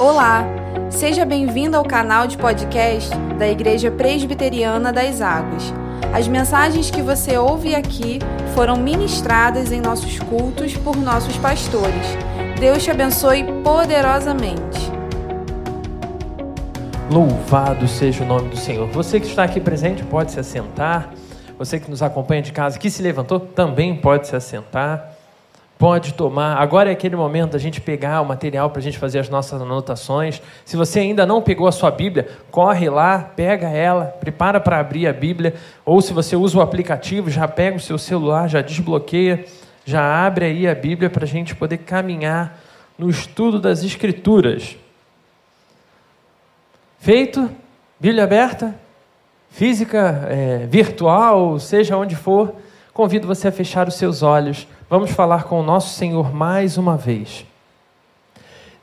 Olá, seja bem-vindo ao canal de podcast da Igreja Presbiteriana das Águas. As mensagens que você ouve aqui foram ministradas em nossos cultos por nossos pastores. Deus te abençoe poderosamente. Louvado seja o nome do Senhor. Você que está aqui presente pode se assentar. Você que nos acompanha de casa, que se levantou, também pode se assentar. Pode tomar. Agora é aquele momento da gente pegar o material para a gente fazer as nossas anotações. Se você ainda não pegou a sua Bíblia, corre lá, pega ela, prepara para abrir a Bíblia. Ou se você usa o aplicativo, já pega o seu celular, já desbloqueia, já abre aí a Bíblia para a gente poder caminhar no estudo das Escrituras. Feito? Bíblia aberta? Física, é, virtual, seja onde for, convido você a fechar os seus olhos Vamos falar com o nosso Senhor mais uma vez.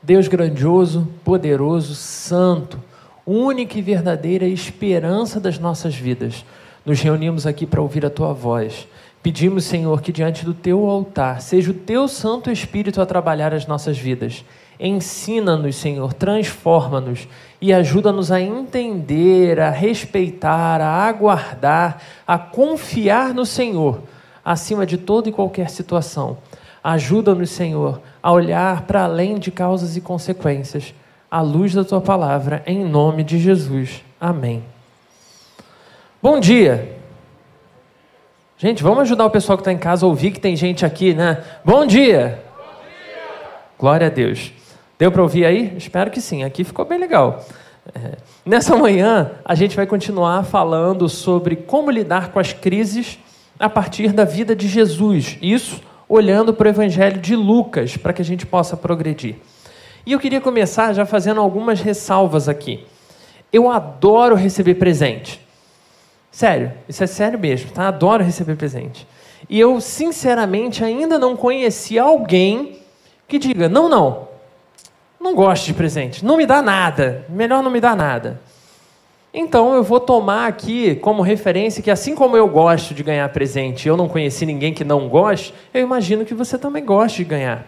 Deus grandioso, poderoso, santo, única e verdadeira esperança das nossas vidas. Nos reunimos aqui para ouvir a tua voz. Pedimos, Senhor, que diante do teu altar seja o teu Santo Espírito a trabalhar as nossas vidas. Ensina-nos, Senhor, transforma-nos e ajuda-nos a entender, a respeitar, a aguardar, a confiar no Senhor acima de toda e qualquer situação. Ajuda-nos, Senhor, a olhar para além de causas e consequências, à luz da tua palavra, em nome de Jesus. Amém. Bom dia. Gente, vamos ajudar o pessoal que está em casa a ouvir que tem gente aqui, né? Bom dia. Bom dia. Glória a Deus. Deu para ouvir aí? Espero que sim. Aqui ficou bem legal. É. Nessa manhã, a gente vai continuar falando sobre como lidar com as crises a partir da vida de Jesus. Isso olhando para o Evangelho de Lucas, para que a gente possa progredir. E eu queria começar já fazendo algumas ressalvas aqui. Eu adoro receber presente. Sério, isso é sério mesmo, tá? Adoro receber presente. E eu, sinceramente, ainda não conheci alguém que diga: não, não, não gosto de presente, não me dá nada, melhor não me dar nada. Então eu vou tomar aqui como referência que assim como eu gosto de ganhar presente, eu não conheci ninguém que não goste, eu imagino que você também goste de ganhar.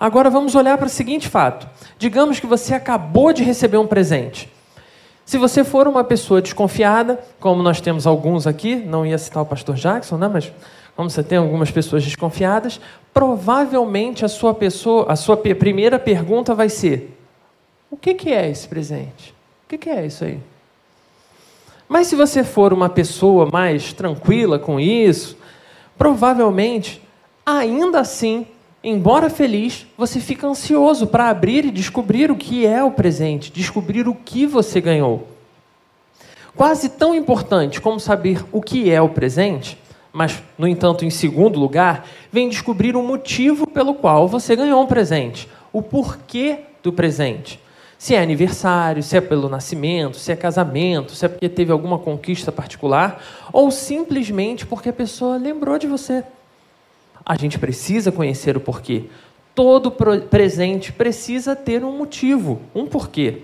Agora vamos olhar para o seguinte fato. Digamos que você acabou de receber um presente. Se você for uma pessoa desconfiada, como nós temos alguns aqui, não ia citar o pastor Jackson, né, mas como você tem algumas pessoas desconfiadas, provavelmente a sua pessoa, a sua primeira pergunta vai ser: o que, que é esse presente? Que, que é isso aí? Mas se você for uma pessoa mais tranquila com isso, provavelmente, ainda assim, embora feliz, você fica ansioso para abrir e descobrir o que é o presente, descobrir o que você ganhou. Quase tão importante como saber o que é o presente, mas, no entanto, em segundo lugar, vem descobrir o motivo pelo qual você ganhou um presente, o porquê do presente. Se é aniversário, se é pelo nascimento, se é casamento, se é porque teve alguma conquista particular, ou simplesmente porque a pessoa lembrou de você. A gente precisa conhecer o porquê. Todo presente precisa ter um motivo, um porquê.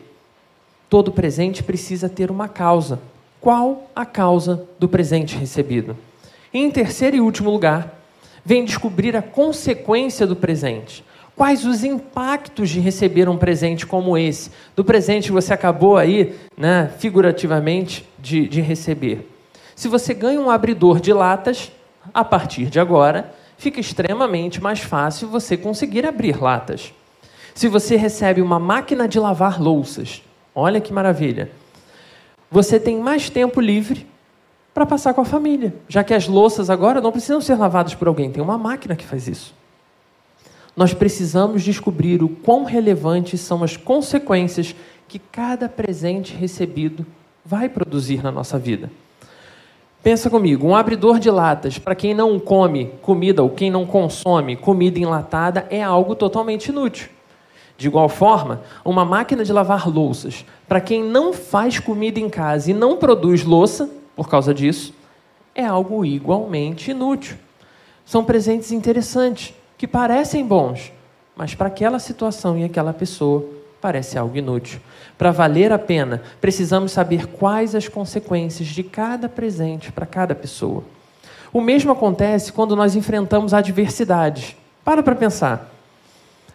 Todo presente precisa ter uma causa. Qual a causa do presente recebido? Em terceiro e último lugar, vem descobrir a consequência do presente. Quais os impactos de receber um presente como esse? Do presente que você acabou aí, né, figurativamente, de, de receber. Se você ganha um abridor de latas, a partir de agora, fica extremamente mais fácil você conseguir abrir latas. Se você recebe uma máquina de lavar louças, olha que maravilha. Você tem mais tempo livre para passar com a família, já que as louças agora não precisam ser lavadas por alguém, tem uma máquina que faz isso nós precisamos descobrir o quão relevantes são as consequências que cada presente recebido vai produzir na nossa vida. Pensa comigo, um abridor de latas, para quem não come comida ou quem não consome comida enlatada, é algo totalmente inútil. De igual forma, uma máquina de lavar louças, para quem não faz comida em casa e não produz louça, por causa disso, é algo igualmente inútil. São presentes interessantes, que parecem bons, mas para aquela situação e aquela pessoa parece algo inútil. Para valer a pena, precisamos saber quais as consequências de cada presente para cada pessoa. O mesmo acontece quando nós enfrentamos adversidades. Para para pensar.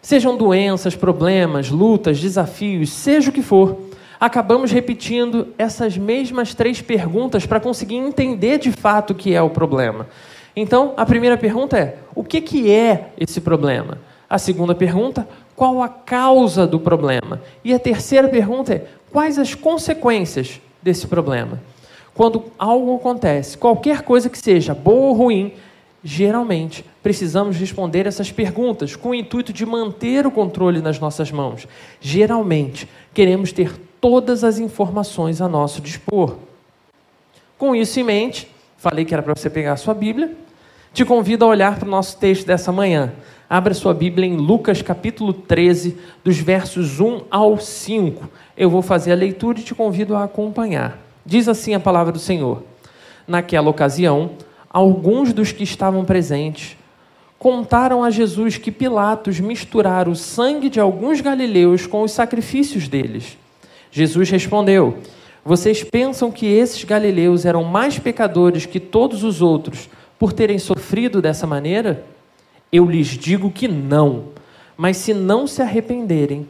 Sejam doenças, problemas, lutas, desafios, seja o que for, acabamos repetindo essas mesmas três perguntas para conseguir entender de fato o que é o problema. Então, a primeira pergunta é: o que, que é esse problema? A segunda pergunta: qual a causa do problema? E a terceira pergunta é: quais as consequências desse problema? Quando algo acontece, qualquer coisa que seja, boa ou ruim, geralmente precisamos responder essas perguntas com o intuito de manter o controle nas nossas mãos. Geralmente, queremos ter todas as informações a nosso dispor. Com isso em mente, falei que era para você pegar a sua Bíblia, te convido a olhar para o nosso texto dessa manhã. Abra sua Bíblia em Lucas capítulo 13, dos versos 1 ao 5. Eu vou fazer a leitura e te convido a acompanhar. Diz assim a palavra do Senhor: Naquela ocasião, alguns dos que estavam presentes contaram a Jesus que Pilatos misturara o sangue de alguns galileus com os sacrifícios deles. Jesus respondeu: Vocês pensam que esses galileus eram mais pecadores que todos os outros por terem sofrido dessa maneira? Eu lhes digo que não. Mas se não se arrependerem,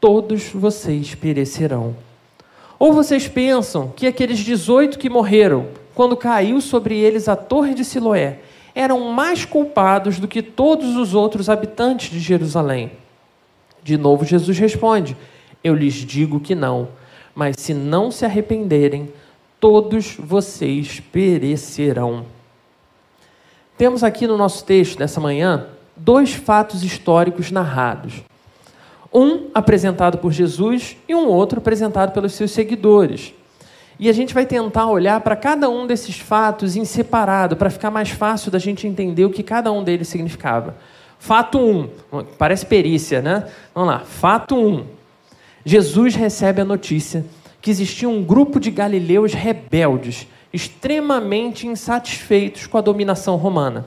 todos vocês perecerão. Ou vocês pensam que aqueles 18 que morreram, quando caiu sobre eles a torre de Siloé, eram mais culpados do que todos os outros habitantes de Jerusalém? De novo, Jesus responde: Eu lhes digo que não, mas se não se arrependerem, todos vocês perecerão. Temos aqui no nosso texto dessa manhã dois fatos históricos narrados. Um apresentado por Jesus e um outro apresentado pelos seus seguidores. E a gente vai tentar olhar para cada um desses fatos em separado, para ficar mais fácil da gente entender o que cada um deles significava. Fato 1, um, parece perícia, né? Vamos lá. Fato 1. Um, Jesus recebe a notícia que existia um grupo de galileus rebeldes, extremamente insatisfeitos com a dominação romana.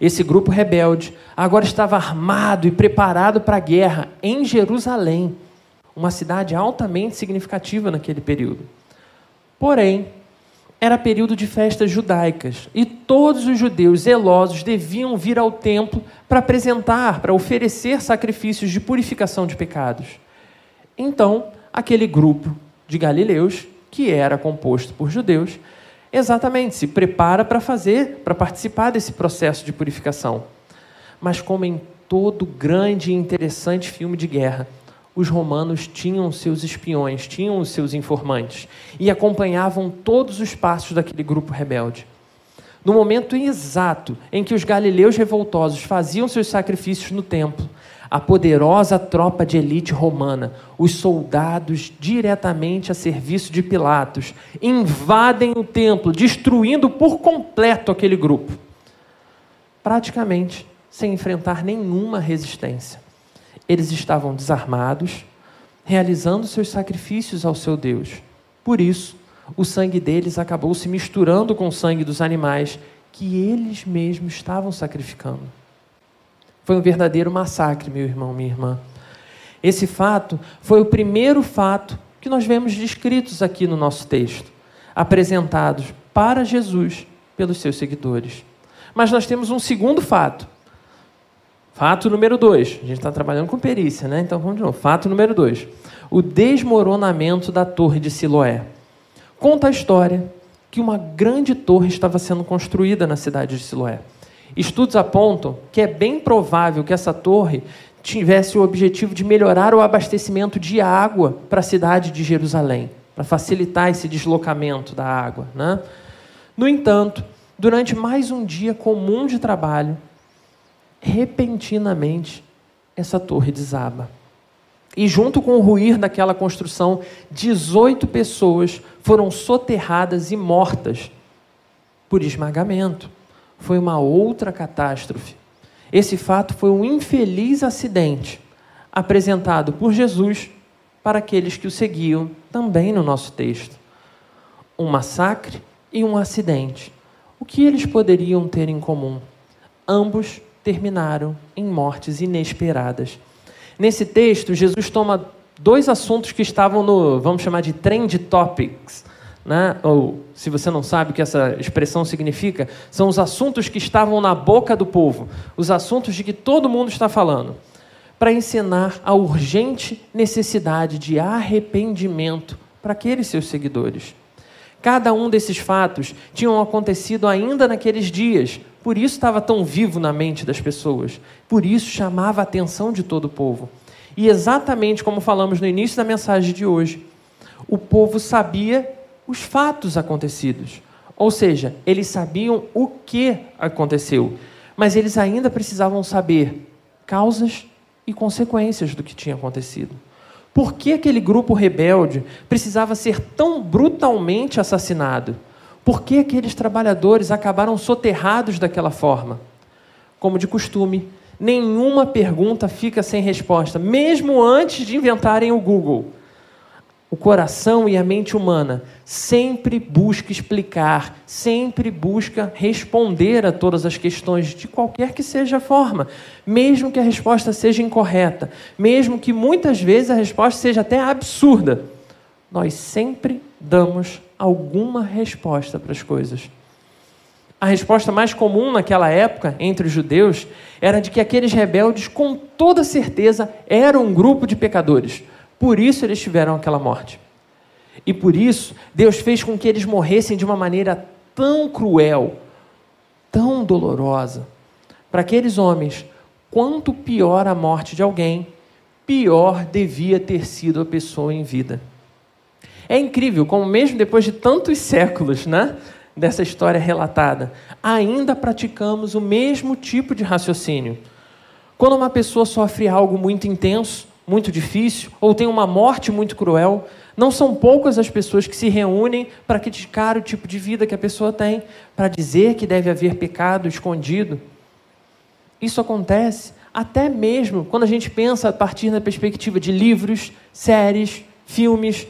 Esse grupo rebelde agora estava armado e preparado para a guerra em Jerusalém, uma cidade altamente significativa naquele período. Porém, era período de festas judaicas e todos os judeus zelosos deviam vir ao templo para apresentar, para oferecer sacrifícios de purificação de pecados. Então, aquele grupo de galileus, que era composto por judeus, Exatamente, se prepara para fazer, para participar desse processo de purificação. Mas, como em todo grande e interessante filme de guerra, os romanos tinham seus espiões, tinham seus informantes e acompanhavam todos os passos daquele grupo rebelde. No momento exato em que os galileus revoltosos faziam seus sacrifícios no templo, a poderosa tropa de elite romana, os soldados diretamente a serviço de Pilatos, invadem o templo, destruindo por completo aquele grupo. Praticamente sem enfrentar nenhuma resistência. Eles estavam desarmados, realizando seus sacrifícios ao seu Deus. Por isso, o sangue deles acabou se misturando com o sangue dos animais que eles mesmos estavam sacrificando. Foi um verdadeiro massacre, meu irmão, minha irmã. Esse fato foi o primeiro fato que nós vemos descritos aqui no nosso texto, apresentados para Jesus pelos seus seguidores. Mas nós temos um segundo fato. Fato número dois. A gente está trabalhando com perícia, né? Então vamos de novo. Fato número dois. O desmoronamento da torre de Siloé. Conta a história que uma grande torre estava sendo construída na cidade de Siloé. Estudos apontam que é bem provável que essa torre tivesse o objetivo de melhorar o abastecimento de água para a cidade de Jerusalém, para facilitar esse deslocamento da água. Né? No entanto, durante mais um dia comum de trabalho, repentinamente essa torre desaba. E junto com o ruir daquela construção, 18 pessoas foram soterradas e mortas por esmagamento foi uma outra catástrofe. Esse fato foi um infeliz acidente apresentado por Jesus para aqueles que o seguiam também no nosso texto. Um massacre e um acidente. O que eles poderiam ter em comum? Ambos terminaram em mortes inesperadas. Nesse texto, Jesus toma dois assuntos que estavam no, vamos chamar de trend topics, né? ou se você não sabe o que essa expressão significa, são os assuntos que estavam na boca do povo, os assuntos de que todo mundo está falando. para ensinar a urgente necessidade de arrependimento para aqueles seus seguidores. Cada um desses fatos tinham acontecido ainda naqueles dias, por isso estava tão vivo na mente das pessoas, por isso chamava a atenção de todo o povo. E exatamente como falamos no início da mensagem de hoje, o povo sabia os fatos acontecidos. Ou seja, eles sabiam o que aconteceu, mas eles ainda precisavam saber causas e consequências do que tinha acontecido. Por que aquele grupo rebelde precisava ser tão brutalmente assassinado? Por que aqueles trabalhadores acabaram soterrados daquela forma? Como de costume, nenhuma pergunta fica sem resposta, mesmo antes de inventarem o Google o coração e a mente humana sempre busca explicar, sempre busca responder a todas as questões de qualquer que seja a forma, mesmo que a resposta seja incorreta, mesmo que muitas vezes a resposta seja até absurda. Nós sempre damos alguma resposta para as coisas. A resposta mais comum naquela época entre os judeus era de que aqueles rebeldes, com toda certeza, eram um grupo de pecadores por isso eles tiveram aquela morte. E por isso Deus fez com que eles morressem de uma maneira tão cruel, tão dolorosa. Para aqueles homens, quanto pior a morte de alguém, pior devia ter sido a pessoa em vida. É incrível como, mesmo depois de tantos séculos né, dessa história relatada, ainda praticamos o mesmo tipo de raciocínio. Quando uma pessoa sofre algo muito intenso, muito difícil ou tem uma morte muito cruel. Não são poucas as pessoas que se reúnem para criticar o tipo de vida que a pessoa tem, para dizer que deve haver pecado escondido. Isso acontece até mesmo quando a gente pensa a partir da perspectiva de livros, séries, filmes.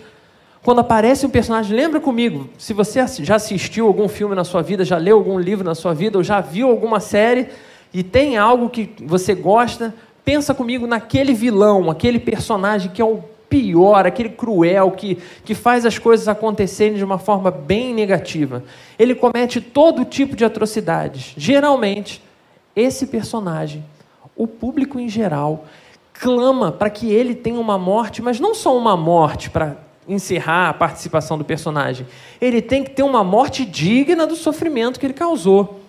Quando aparece um personagem, lembra comigo, se você já assistiu algum filme na sua vida, já leu algum livro na sua vida, ou já viu alguma série, e tem algo que você gosta, Pensa comigo naquele vilão, aquele personagem que é o pior, aquele cruel, que, que faz as coisas acontecerem de uma forma bem negativa. Ele comete todo tipo de atrocidades. Geralmente, esse personagem, o público em geral, clama para que ele tenha uma morte, mas não só uma morte para encerrar a participação do personagem. Ele tem que ter uma morte digna do sofrimento que ele causou.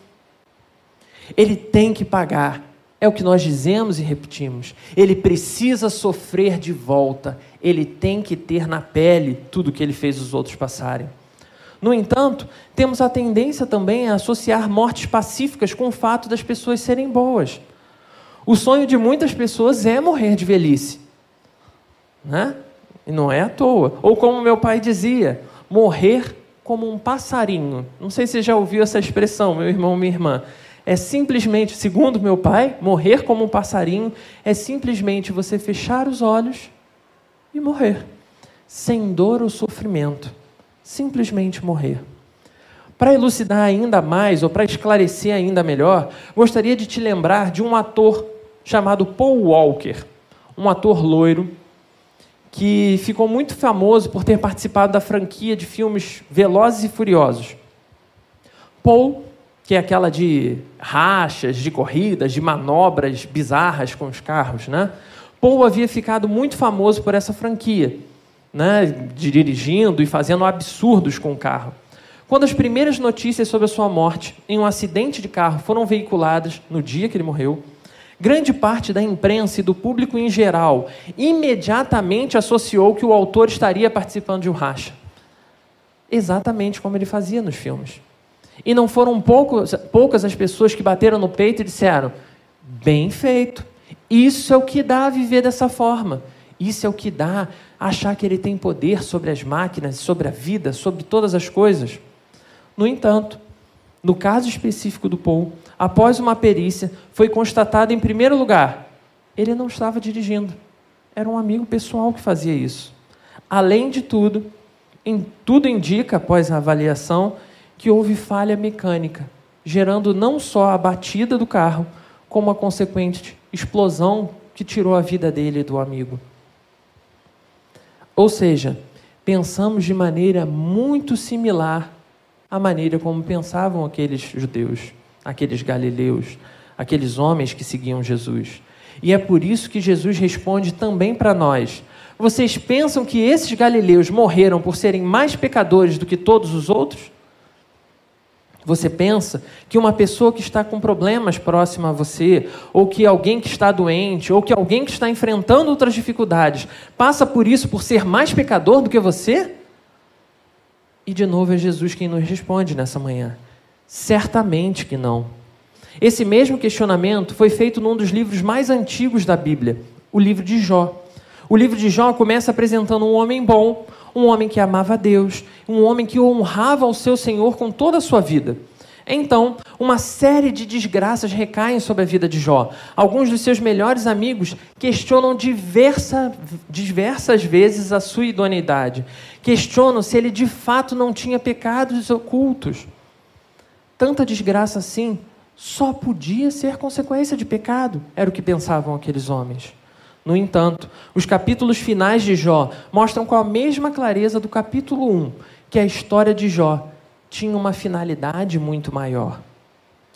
Ele tem que pagar é o que nós dizemos e repetimos. Ele precisa sofrer de volta. Ele tem que ter na pele tudo que ele fez os outros passarem. No entanto, temos a tendência também a associar mortes pacíficas com o fato das pessoas serem boas. O sonho de muitas pessoas é morrer de velhice. Né? E não é à toa. Ou como meu pai dizia, morrer como um passarinho. Não sei se você já ouviu essa expressão, meu irmão, minha irmã é simplesmente, segundo meu pai, morrer como um passarinho é simplesmente você fechar os olhos e morrer, sem dor ou sofrimento, simplesmente morrer. Para elucidar ainda mais, ou para esclarecer ainda melhor, gostaria de te lembrar de um ator chamado Paul Walker, um ator loiro que ficou muito famoso por ter participado da franquia de filmes Velozes e Furiosos. Paul que é aquela de rachas, de corridas, de manobras bizarras com os carros, né? Paul havia ficado muito famoso por essa franquia, né? dirigindo e fazendo absurdos com o carro. Quando as primeiras notícias sobre a sua morte em um acidente de carro foram veiculadas no dia que ele morreu, grande parte da imprensa e do público em geral imediatamente associou que o autor estaria participando de um racha. Exatamente como ele fazia nos filmes. E não foram poucos, poucas as pessoas que bateram no peito e disseram: bem feito. Isso é o que dá a viver dessa forma. Isso é o que dá achar que ele tem poder sobre as máquinas, sobre a vida, sobre todas as coisas. No entanto, no caso específico do Paul, após uma perícia, foi constatado em primeiro lugar, ele não estava dirigindo. Era um amigo pessoal que fazia isso. Além de tudo, em tudo indica, após a avaliação, que houve falha mecânica, gerando não só a batida do carro, como a consequente explosão que tirou a vida dele e do amigo. Ou seja, pensamos de maneira muito similar à maneira como pensavam aqueles judeus, aqueles galileus, aqueles homens que seguiam Jesus. E é por isso que Jesus responde também para nós: Vocês pensam que esses galileus morreram por serem mais pecadores do que todos os outros? Você pensa que uma pessoa que está com problemas próxima a você, ou que alguém que está doente, ou que alguém que está enfrentando outras dificuldades, passa por isso por ser mais pecador do que você? E de novo é Jesus quem nos responde nessa manhã. Certamente que não. Esse mesmo questionamento foi feito num dos livros mais antigos da Bíblia, o livro de Jó. O livro de Jó começa apresentando um homem bom, um homem que amava a Deus, um homem que honrava o seu Senhor com toda a sua vida. Então, uma série de desgraças recaem sobre a vida de Jó. Alguns dos seus melhores amigos questionam diversa, diversas vezes a sua idoneidade. Questionam se ele de fato não tinha pecados ocultos. Tanta desgraça assim só podia ser consequência de pecado, era o que pensavam aqueles homens. No entanto, os capítulos finais de Jó mostram com a mesma clareza do capítulo 1 que a história de Jó tinha uma finalidade muito maior.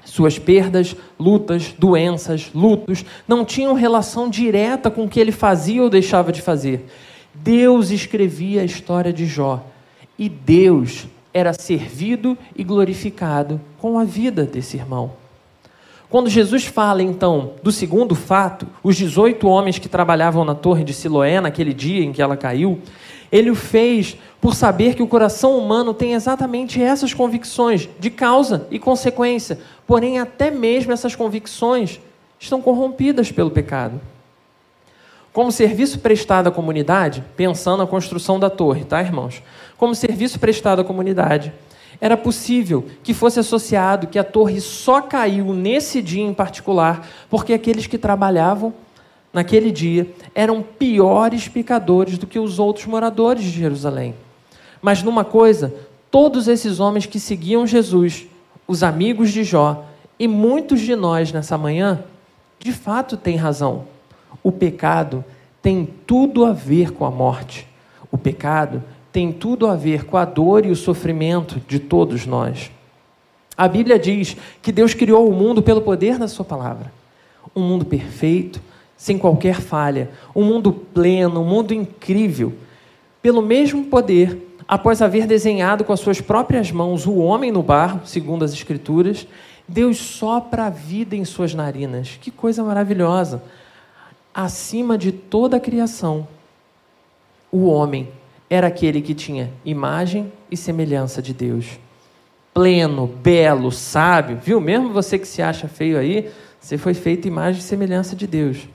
Suas perdas, lutas, doenças, lutos não tinham relação direta com o que ele fazia ou deixava de fazer. Deus escrevia a história de Jó e Deus era servido e glorificado com a vida desse irmão. Quando Jesus fala, então, do segundo fato, os 18 homens que trabalhavam na torre de Siloé naquele dia em que ela caiu, ele o fez por saber que o coração humano tem exatamente essas convicções de causa e consequência, porém, até mesmo essas convicções estão corrompidas pelo pecado. Como serviço prestado à comunidade, pensando na construção da torre, tá, irmãos? Como serviço prestado à comunidade, era possível que fosse associado que a torre só caiu nesse dia em particular porque aqueles que trabalhavam naquele dia eram piores pecadores do que os outros moradores de Jerusalém. Mas numa coisa, todos esses homens que seguiam Jesus, os amigos de Jó e muitos de nós nessa manhã, de fato têm razão. O pecado tem tudo a ver com a morte. O pecado tem tudo a ver com a dor e o sofrimento de todos nós. A Bíblia diz que Deus criou o mundo pelo poder da Sua palavra. Um mundo perfeito, sem qualquer falha, um mundo pleno, um mundo incrível. Pelo mesmo poder, após haver desenhado com as suas próprias mãos o homem no barro, segundo as Escrituras, Deus sopra a vida em suas narinas. Que coisa maravilhosa! Acima de toda a criação, o homem era aquele que tinha imagem e semelhança de Deus. Pleno, belo, sábio, viu? Mesmo você que se acha feio aí, você foi feito imagem e semelhança de Deus.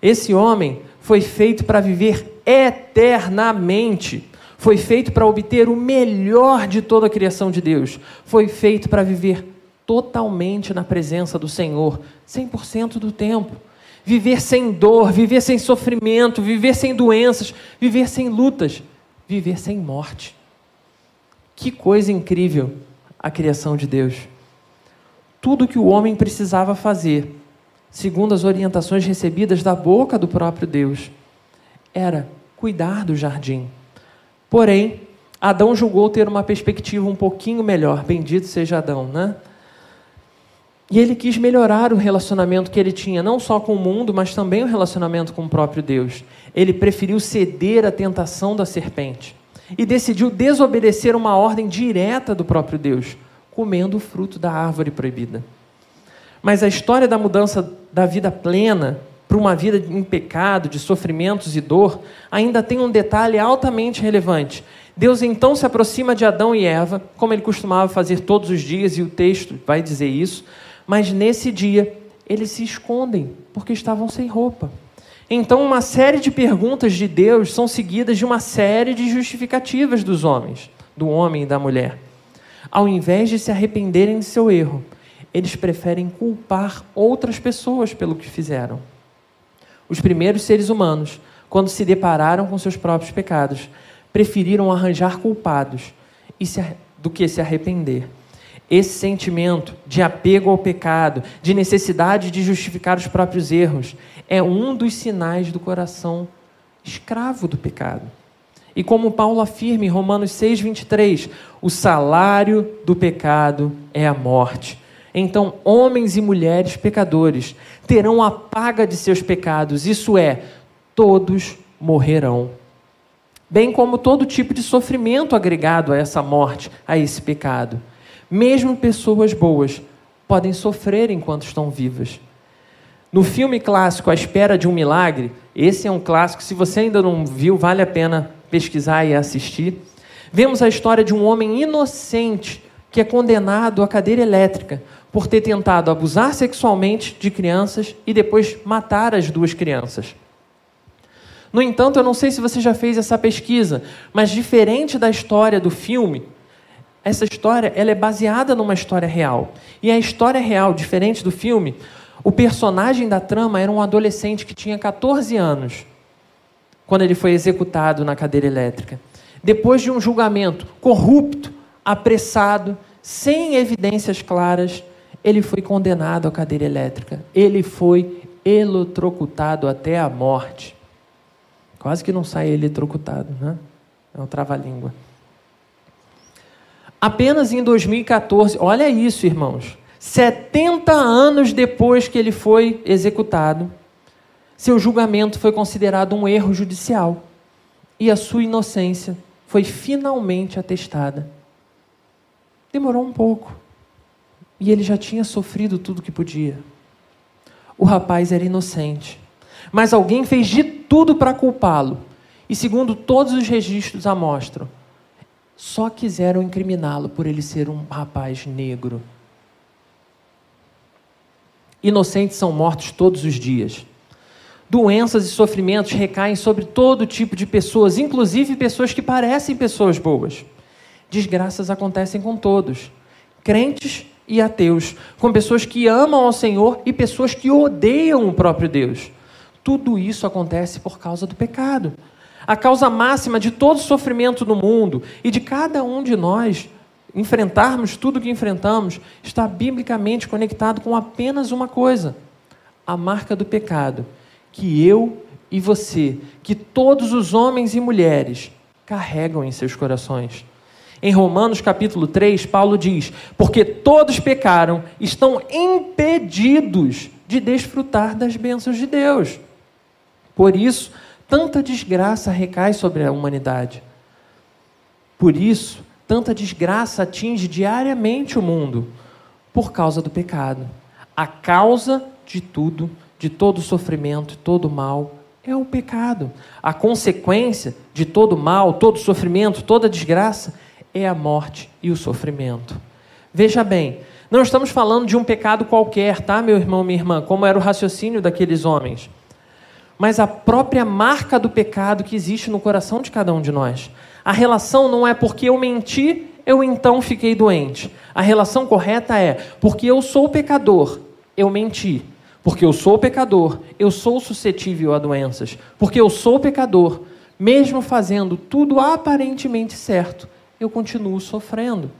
Esse homem foi feito para viver eternamente. Foi feito para obter o melhor de toda a criação de Deus. Foi feito para viver totalmente na presença do Senhor, 100% do tempo. Viver sem dor, viver sem sofrimento, viver sem doenças, viver sem lutas viver sem morte. Que coisa incrível a criação de Deus. Tudo que o homem precisava fazer, segundo as orientações recebidas da boca do próprio Deus, era cuidar do jardim. Porém, Adão julgou ter uma perspectiva um pouquinho melhor. Bendito seja Adão, né? E ele quis melhorar o relacionamento que ele tinha, não só com o mundo, mas também o relacionamento com o próprio Deus. Ele preferiu ceder à tentação da serpente e decidiu desobedecer uma ordem direta do próprio Deus, comendo o fruto da árvore proibida. Mas a história da mudança da vida plena para uma vida em pecado, de sofrimentos e dor, ainda tem um detalhe altamente relevante. Deus então se aproxima de Adão e Eva, como ele costumava fazer todos os dias, e o texto vai dizer isso mas nesse dia, eles se escondem porque estavam sem roupa. Então, uma série de perguntas de Deus são seguidas de uma série de justificativas dos homens, do homem e da mulher. Ao invés de se arrependerem de seu erro, eles preferem culpar outras pessoas pelo que fizeram. Os primeiros seres humanos, quando se depararam com seus próprios pecados, preferiram arranjar culpados do que se arrepender. Esse sentimento de apego ao pecado, de necessidade de justificar os próprios erros, é um dos sinais do coração escravo do pecado. E como Paulo afirma em Romanos 6, 23, o salário do pecado é a morte. Então, homens e mulheres pecadores terão a paga de seus pecados, isso é, todos morrerão. Bem como todo tipo de sofrimento agregado a essa morte, a esse pecado. Mesmo pessoas boas podem sofrer enquanto estão vivas. No filme clássico A Espera de um Milagre, esse é um clássico, se você ainda não viu, vale a pena pesquisar e assistir. Vemos a história de um homem inocente que é condenado à cadeira elétrica por ter tentado abusar sexualmente de crianças e depois matar as duas crianças. No entanto, eu não sei se você já fez essa pesquisa, mas diferente da história do filme, essa história ela é baseada numa história real. E a história real, diferente do filme, o personagem da trama era um adolescente que tinha 14 anos quando ele foi executado na cadeira elétrica. Depois de um julgamento corrupto, apressado, sem evidências claras, ele foi condenado à cadeira elétrica. Ele foi eletrocutado até a morte. Quase que não sai eletrocutado, né? É um trava-língua. Apenas em 2014, olha isso, irmãos. 70 anos depois que ele foi executado, seu julgamento foi considerado um erro judicial e a sua inocência foi finalmente atestada. Demorou um pouco e ele já tinha sofrido tudo que podia. O rapaz era inocente, mas alguém fez de tudo para culpá-lo e, segundo todos os registros a mostram, só quiseram incriminá-lo por ele ser um rapaz negro. Inocentes são mortos todos os dias. Doenças e sofrimentos recaem sobre todo tipo de pessoas, inclusive pessoas que parecem pessoas boas. Desgraças acontecem com todos, crentes e ateus, com pessoas que amam ao Senhor e pessoas que odeiam o próprio Deus. Tudo isso acontece por causa do pecado a causa máxima de todo sofrimento no mundo e de cada um de nós enfrentarmos tudo o que enfrentamos, está biblicamente conectado com apenas uma coisa: a marca do pecado, que eu e você, que todos os homens e mulheres carregam em seus corações. Em Romanos capítulo 3, Paulo diz: Porque todos pecaram, estão impedidos de desfrutar das bênçãos de Deus. Por isso, tanta desgraça recai sobre a humanidade. Por isso, tanta desgraça atinge diariamente o mundo por causa do pecado. A causa de tudo, de todo sofrimento, todo mal, é o pecado. A consequência de todo mal, todo sofrimento, toda desgraça é a morte e o sofrimento. Veja bem, não estamos falando de um pecado qualquer, tá, meu irmão, minha irmã, como era o raciocínio daqueles homens mas a própria marca do pecado que existe no coração de cada um de nós. A relação não é porque eu menti, eu então fiquei doente. A relação correta é porque eu sou pecador, eu menti. Porque eu sou pecador, eu sou suscetível a doenças. Porque eu sou pecador, mesmo fazendo tudo aparentemente certo, eu continuo sofrendo.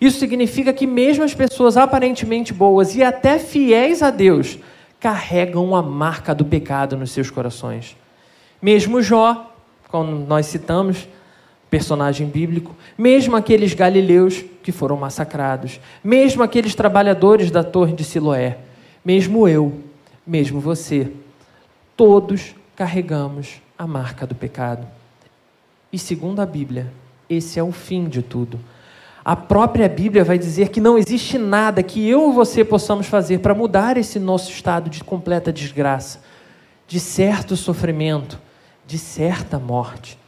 Isso significa que, mesmo as pessoas aparentemente boas e até fiéis a Deus, carregam a marca do pecado nos seus corações. Mesmo Jó, como nós citamos, personagem bíblico, mesmo aqueles galileus que foram massacrados, mesmo aqueles trabalhadores da torre de Siloé, mesmo eu, mesmo você, todos carregamos a marca do pecado. E segundo a Bíblia, esse é o fim de tudo. A própria Bíblia vai dizer que não existe nada que eu ou você possamos fazer para mudar esse nosso estado de completa desgraça, de certo sofrimento, de certa morte.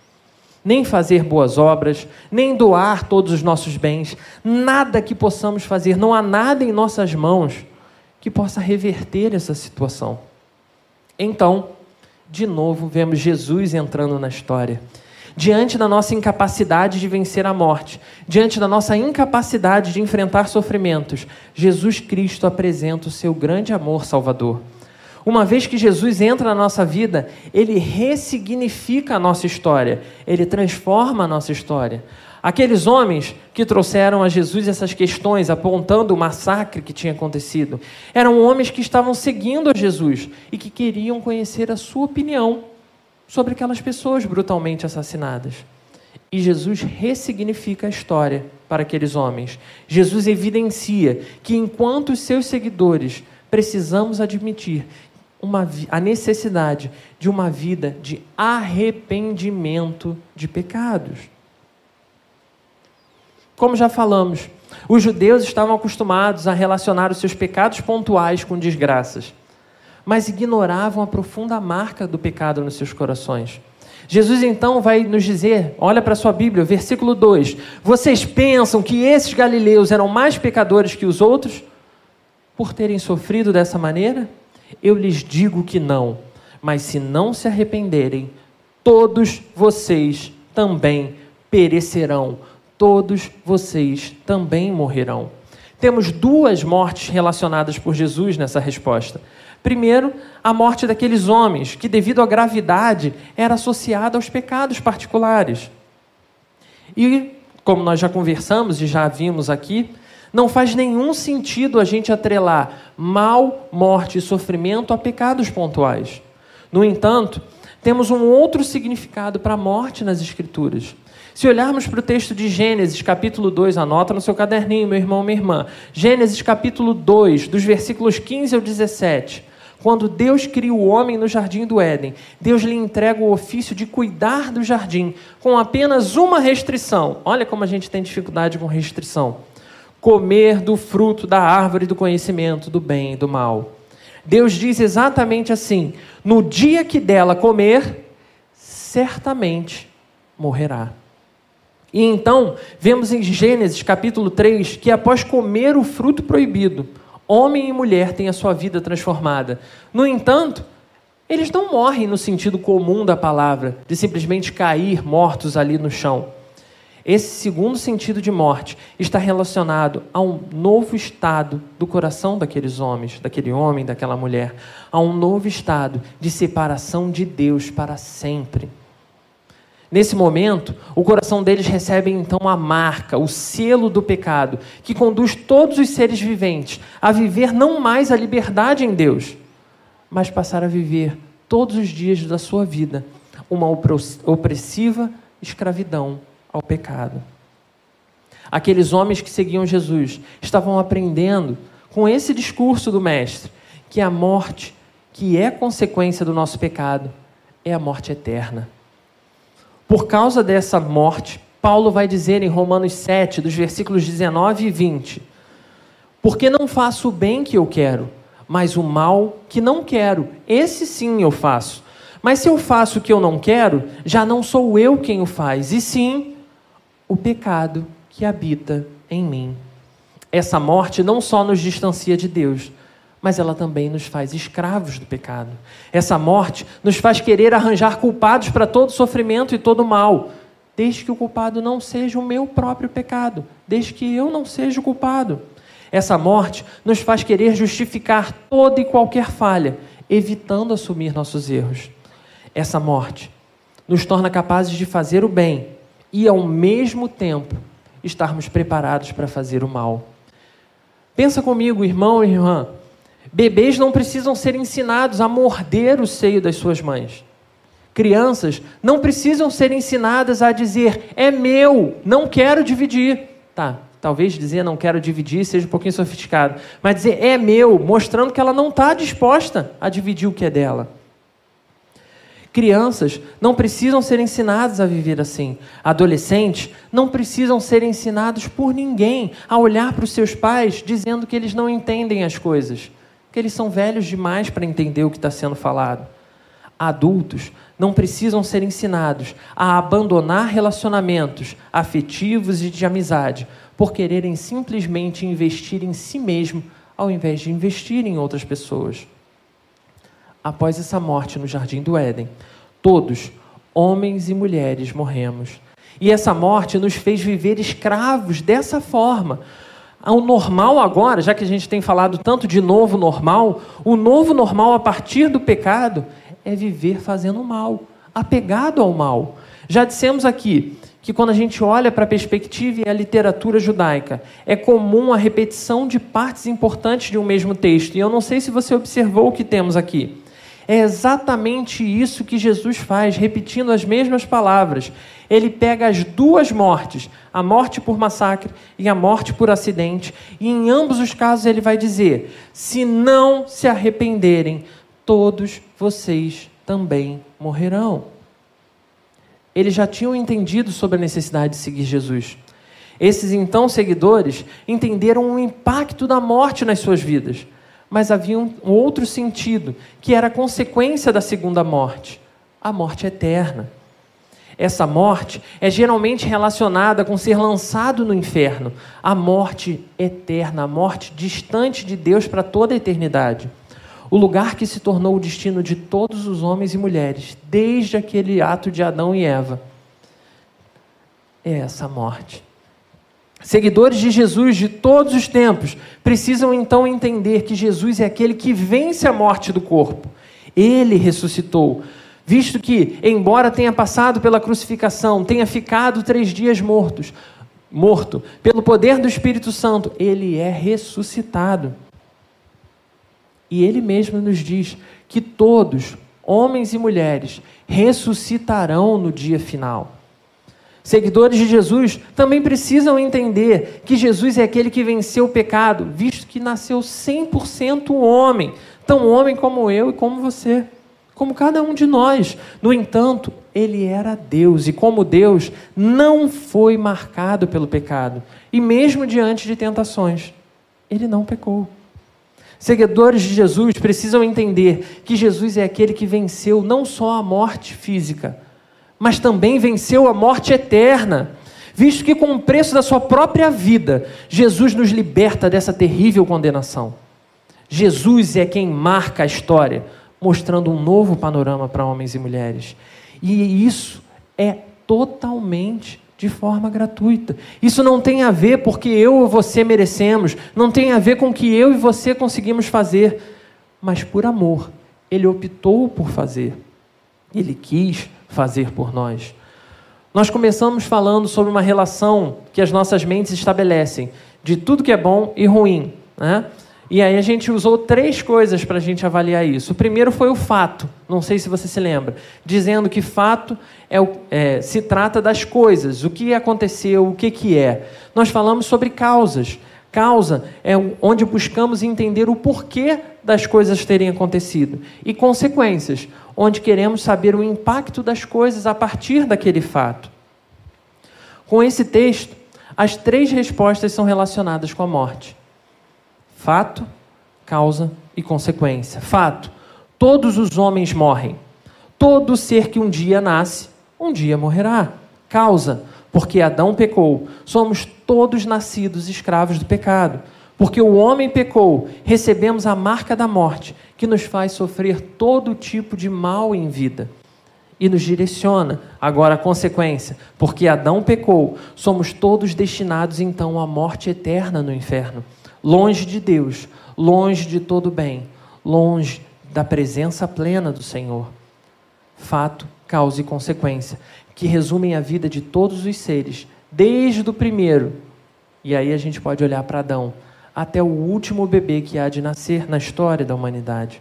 Nem fazer boas obras, nem doar todos os nossos bens, nada que possamos fazer, não há nada em nossas mãos que possa reverter essa situação. Então, de novo, vemos Jesus entrando na história diante da nossa incapacidade de vencer a morte, diante da nossa incapacidade de enfrentar sofrimentos, Jesus Cristo apresenta o seu grande amor salvador. Uma vez que Jesus entra na nossa vida, ele ressignifica a nossa história, ele transforma a nossa história. Aqueles homens que trouxeram a Jesus essas questões, apontando o massacre que tinha acontecido, eram homens que estavam seguindo a Jesus e que queriam conhecer a sua opinião sobre aquelas pessoas brutalmente assassinadas. E Jesus ressignifica a história para aqueles homens. Jesus evidencia que enquanto seus seguidores precisamos admitir uma, a necessidade de uma vida de arrependimento de pecados. Como já falamos, os judeus estavam acostumados a relacionar os seus pecados pontuais com desgraças, mas ignoravam a profunda marca do pecado nos seus corações. Jesus então vai nos dizer, olha para a sua Bíblia, versículo 2: Vocês pensam que esses galileus eram mais pecadores que os outros por terem sofrido dessa maneira? Eu lhes digo que não, mas se não se arrependerem, todos vocês também perecerão, todos vocês também morrerão. Temos duas mortes relacionadas por Jesus nessa resposta. Primeiro, a morte daqueles homens, que devido à gravidade era associada aos pecados particulares. E, como nós já conversamos e já vimos aqui, não faz nenhum sentido a gente atrelar mal, morte e sofrimento a pecados pontuais. No entanto, temos um outro significado para a morte nas Escrituras. Se olharmos para o texto de Gênesis, capítulo 2, anota no seu caderninho, meu irmão, minha irmã. Gênesis, capítulo 2, dos versículos 15 ao 17. Quando Deus cria o homem no jardim do Éden, Deus lhe entrega o ofício de cuidar do jardim, com apenas uma restrição. Olha como a gente tem dificuldade com restrição: comer do fruto da árvore do conhecimento do bem e do mal. Deus diz exatamente assim: no dia que dela comer, certamente morrerá. E então, vemos em Gênesis capítulo 3 que após comer o fruto proibido, homem e mulher têm a sua vida transformada. No entanto, eles não morrem no sentido comum da palavra, de simplesmente cair mortos ali no chão. Esse segundo sentido de morte está relacionado a um novo estado do coração daqueles homens, daquele homem, daquela mulher, a um novo estado de separação de Deus para sempre. Nesse momento, o coração deles recebe então a marca, o selo do pecado, que conduz todos os seres viventes a viver não mais a liberdade em Deus, mas passar a viver todos os dias da sua vida uma opressiva escravidão ao pecado. Aqueles homens que seguiam Jesus estavam aprendendo com esse discurso do Mestre que a morte, que é consequência do nosso pecado, é a morte eterna. Por causa dessa morte, Paulo vai dizer em Romanos 7, dos versículos 19 e 20: Porque não faço o bem que eu quero, mas o mal que não quero, esse sim eu faço. Mas se eu faço o que eu não quero, já não sou eu quem o faz, e sim o pecado que habita em mim. Essa morte não só nos distancia de Deus, mas ela também nos faz escravos do pecado. Essa morte nos faz querer arranjar culpados para todo sofrimento e todo mal, desde que o culpado não seja o meu próprio pecado, desde que eu não seja o culpado. Essa morte nos faz querer justificar toda e qualquer falha, evitando assumir nossos erros. Essa morte nos torna capazes de fazer o bem e, ao mesmo tempo, estarmos preparados para fazer o mal. Pensa comigo, irmão e irmã. Bebês não precisam ser ensinados a morder o seio das suas mães. Crianças não precisam ser ensinadas a dizer é meu, não quero dividir. Tá, talvez dizer não quero dividir seja um pouquinho sofisticado, mas dizer é meu, mostrando que ela não está disposta a dividir o que é dela. Crianças não precisam ser ensinadas a viver assim. Adolescentes não precisam ser ensinados por ninguém a olhar para os seus pais dizendo que eles não entendem as coisas que eles são velhos demais para entender o que está sendo falado. Adultos não precisam ser ensinados a abandonar relacionamentos afetivos e de amizade por quererem simplesmente investir em si mesmo ao invés de investir em outras pessoas. Após essa morte no jardim do Éden, todos, homens e mulheres, morremos. E essa morte nos fez viver escravos dessa forma, o normal agora, já que a gente tem falado tanto de novo normal, o novo normal a partir do pecado é viver fazendo mal, apegado ao mal. Já dissemos aqui que quando a gente olha para a perspectiva e a literatura judaica, é comum a repetição de partes importantes de um mesmo texto. E eu não sei se você observou o que temos aqui. É exatamente isso que Jesus faz, repetindo as mesmas palavras. Ele pega as duas mortes, a morte por massacre e a morte por acidente, e em ambos os casos ele vai dizer: se não se arrependerem, todos vocês também morrerão. Eles já tinham entendido sobre a necessidade de seguir Jesus. Esses então seguidores entenderam o impacto da morte nas suas vidas mas havia um outro sentido, que era a consequência da segunda morte, a morte eterna. Essa morte é geralmente relacionada com ser lançado no inferno, a morte eterna, a morte distante de Deus para toda a eternidade. O lugar que se tornou o destino de todos os homens e mulheres, desde aquele ato de Adão e Eva. É essa morte. Seguidores de Jesus de todos os tempos precisam então entender que Jesus é aquele que vence a morte do corpo. Ele ressuscitou. Visto que, embora tenha passado pela crucificação, tenha ficado três dias mortos, morto, pelo poder do Espírito Santo, ele é ressuscitado. E ele mesmo nos diz que todos, homens e mulheres, ressuscitarão no dia final. Seguidores de Jesus também precisam entender que Jesus é aquele que venceu o pecado, visto que nasceu 100% homem, tão homem como eu e como você, como cada um de nós. No entanto, ele era Deus e, como Deus, não foi marcado pelo pecado, e mesmo diante de tentações, ele não pecou. Seguidores de Jesus precisam entender que Jesus é aquele que venceu não só a morte física, mas também venceu a morte eterna, visto que, com o preço da sua própria vida, Jesus nos liberta dessa terrível condenação. Jesus é quem marca a história, mostrando um novo panorama para homens e mulheres. E isso é totalmente de forma gratuita. Isso não tem a ver porque eu ou você merecemos, não tem a ver com o que eu e você conseguimos fazer, mas por amor. Ele optou por fazer. Ele quis fazer por nós. Nós começamos falando sobre uma relação que as nossas mentes estabelecem de tudo que é bom e ruim. Né? E aí a gente usou três coisas para a gente avaliar isso. O primeiro foi o fato, não sei se você se lembra, dizendo que fato é, o, é, se trata das coisas, o que aconteceu, o que, que é. Nós falamos sobre causas. Causa é onde buscamos entender o porquê das coisas terem acontecido. E consequências, onde queremos saber o impacto das coisas a partir daquele fato. Com esse texto, as três respostas são relacionadas com a morte: fato, causa e consequência. Fato: todos os homens morrem. Todo ser que um dia nasce, um dia morrerá. Causa: porque Adão pecou, somos todos nascidos escravos do pecado. Porque o homem pecou, recebemos a marca da morte, que nos faz sofrer todo tipo de mal em vida. E nos direciona. Agora a consequência: porque Adão pecou, somos todos destinados então à morte eterna no inferno. Longe de Deus, longe de todo bem, longe da presença plena do Senhor. Fato, causa e consequência, que resumem a vida de todos os seres, desde o primeiro, e aí a gente pode olhar para Adão, até o último bebê que há de nascer na história da humanidade.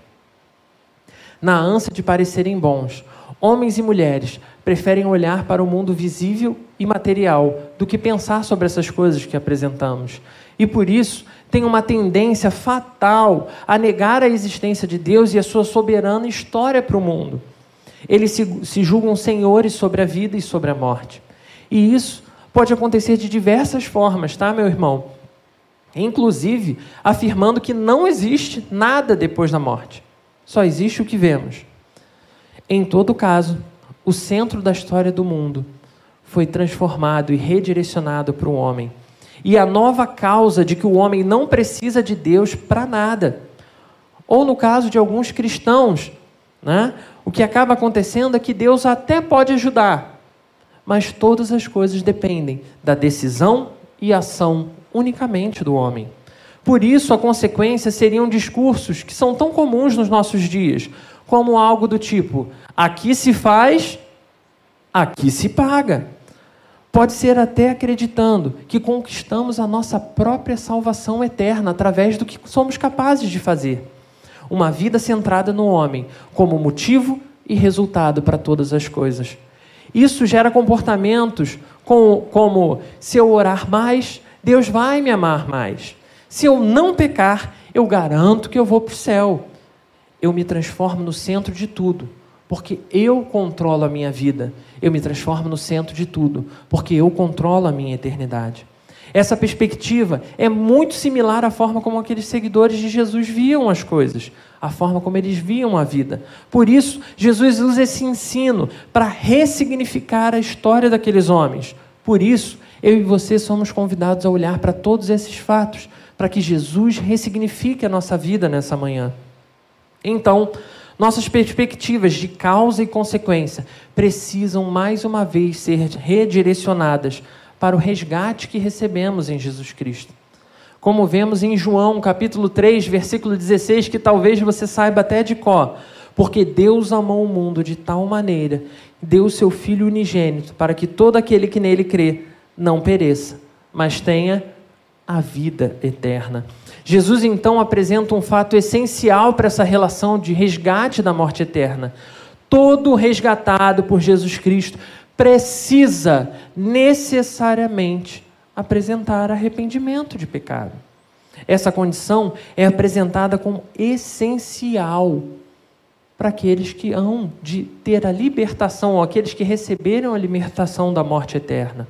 Na ânsia de parecerem bons, homens e mulheres preferem olhar para o mundo visível e material do que pensar sobre essas coisas que apresentamos. E por isso, tem uma tendência fatal a negar a existência de Deus e a sua soberana história para o mundo. Eles se, se julgam senhores sobre a vida e sobre a morte. E isso pode acontecer de diversas formas, tá, meu irmão? Inclusive afirmando que não existe nada depois da morte. Só existe o que vemos. Em todo caso, o centro da história do mundo foi transformado e redirecionado para o homem. E a nova causa de que o homem não precisa de Deus para nada. Ou no caso de alguns cristãos, né? o que acaba acontecendo é que Deus até pode ajudar, mas todas as coisas dependem da decisão e ação unicamente do homem. Por isso, a consequência seriam discursos que são tão comuns nos nossos dias, como algo do tipo: aqui se faz, aqui se paga. Pode ser até acreditando que conquistamos a nossa própria salvação eterna através do que somos capazes de fazer. uma vida centrada no homem como motivo e resultado para todas as coisas. Isso gera comportamentos como, como se eu orar mais, Deus vai me amar mais. Se eu não pecar, eu garanto que eu vou para o céu. Eu me transformo no centro de tudo, porque eu controlo a minha vida. Eu me transformo no centro de tudo, porque eu controlo a minha eternidade. Essa perspectiva é muito similar à forma como aqueles seguidores de Jesus viam as coisas, a forma como eles viam a vida. Por isso, Jesus usa esse ensino para ressignificar a história daqueles homens. Por isso, eu e você somos convidados a olhar para todos esses fatos, para que Jesus ressignifique a nossa vida nessa manhã. Então, nossas perspectivas de causa e consequência precisam mais uma vez ser redirecionadas para o resgate que recebemos em Jesus Cristo. Como vemos em João, capítulo 3, versículo 16, que talvez você saiba até de có, porque Deus amou o mundo de tal maneira, deu o seu Filho unigênito, para que todo aquele que nele crê não pereça, mas tenha a vida eterna. Jesus então apresenta um fato essencial para essa relação de resgate da morte eterna. Todo resgatado por Jesus Cristo precisa necessariamente apresentar arrependimento de pecado. Essa condição é apresentada como essencial para aqueles que hão de ter a libertação, ou aqueles que receberam a libertação da morte eterna.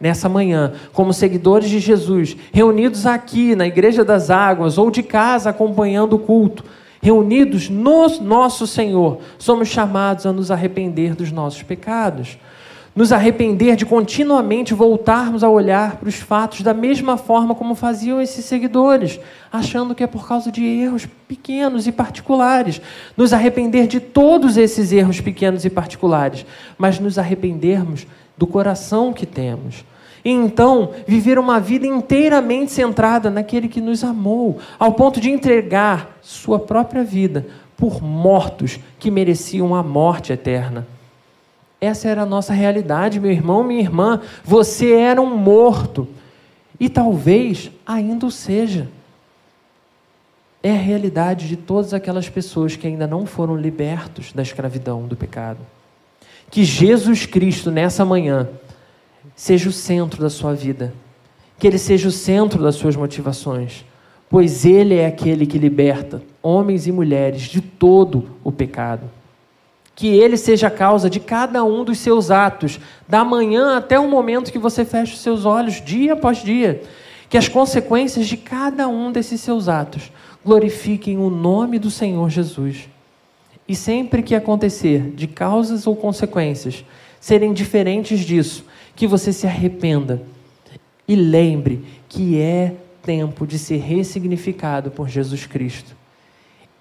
Nessa manhã, como seguidores de Jesus, reunidos aqui na Igreja das Águas ou de casa acompanhando o culto, reunidos no nosso Senhor, somos chamados a nos arrepender dos nossos pecados nos arrepender de continuamente voltarmos a olhar para os fatos da mesma forma como faziam esses seguidores, achando que é por causa de erros pequenos e particulares. Nos arrepender de todos esses erros pequenos e particulares, mas nos arrependermos do coração que temos. E então, viver uma vida inteiramente centrada naquele que nos amou, ao ponto de entregar sua própria vida por mortos que mereciam a morte eterna. Essa era a nossa realidade, meu irmão, minha irmã. Você era um morto. E talvez ainda o seja. É a realidade de todas aquelas pessoas que ainda não foram libertos da escravidão do pecado. Que Jesus Cristo, nessa manhã, seja o centro da sua vida. Que Ele seja o centro das suas motivações. Pois Ele é aquele que liberta homens e mulheres de todo o pecado que ele seja a causa de cada um dos seus atos, da manhã até o momento que você fecha os seus olhos, dia após dia. Que as consequências de cada um desses seus atos glorifiquem o nome do Senhor Jesus. E sempre que acontecer de causas ou consequências serem diferentes disso, que você se arrependa e lembre que é tempo de ser ressignificado por Jesus Cristo.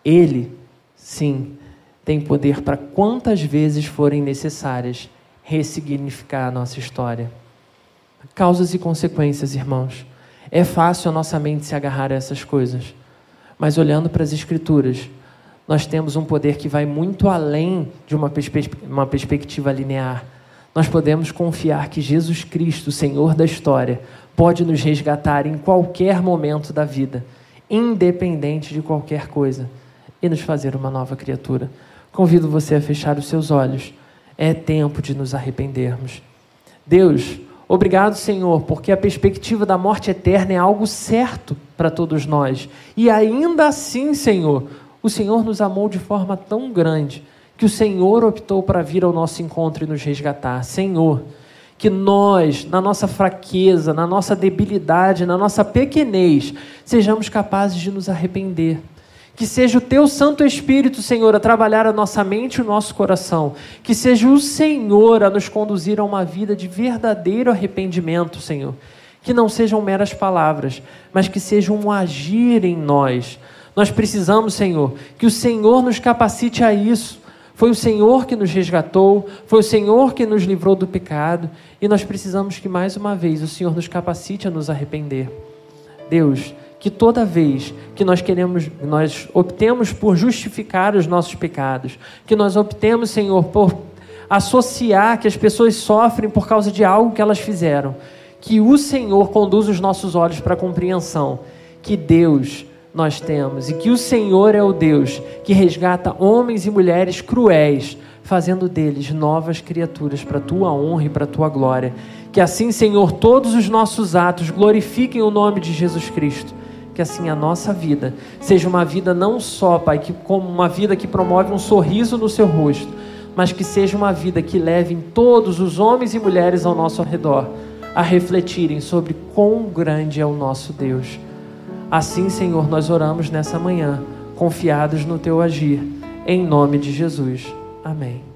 Ele, sim, tem poder para quantas vezes forem necessárias ressignificar a nossa história. Causas e consequências, irmãos. É fácil a nossa mente se agarrar a essas coisas, mas olhando para as Escrituras, nós temos um poder que vai muito além de uma, perspe uma perspectiva linear. Nós podemos confiar que Jesus Cristo, Senhor da história, pode nos resgatar em qualquer momento da vida, independente de qualquer coisa, e nos fazer uma nova criatura. Convido você a fechar os seus olhos. É tempo de nos arrependermos. Deus, obrigado, Senhor, porque a perspectiva da morte eterna é algo certo para todos nós. E ainda assim, Senhor, o Senhor nos amou de forma tão grande que o Senhor optou para vir ao nosso encontro e nos resgatar. Senhor, que nós, na nossa fraqueza, na nossa debilidade, na nossa pequenez, sejamos capazes de nos arrepender que seja o teu Santo Espírito, Senhor, a trabalhar a nossa mente e o nosso coração. Que seja o Senhor a nos conduzir a uma vida de verdadeiro arrependimento, Senhor. Que não sejam meras palavras, mas que sejam um agir em nós. Nós precisamos, Senhor, que o Senhor nos capacite a isso. Foi o Senhor que nos resgatou, foi o Senhor que nos livrou do pecado, e nós precisamos que mais uma vez o Senhor nos capacite a nos arrepender. Deus, que toda vez que nós queremos, nós optemos por justificar os nossos pecados, que nós optemos, Senhor, por associar que as pessoas sofrem por causa de algo que elas fizeram, que o Senhor conduza os nossos olhos para a compreensão, que Deus nós temos e que o Senhor é o Deus que resgata homens e mulheres cruéis, fazendo deles novas criaturas para a tua honra e para a tua glória. Que assim, Senhor, todos os nossos atos glorifiquem o nome de Jesus Cristo. Que assim a nossa vida seja uma vida não só, Pai, que como uma vida que promove um sorriso no seu rosto, mas que seja uma vida que leve todos os homens e mulheres ao nosso redor a refletirem sobre quão grande é o nosso Deus. Assim, Senhor, nós oramos nessa manhã, confiados no teu agir, em nome de Jesus. Amém.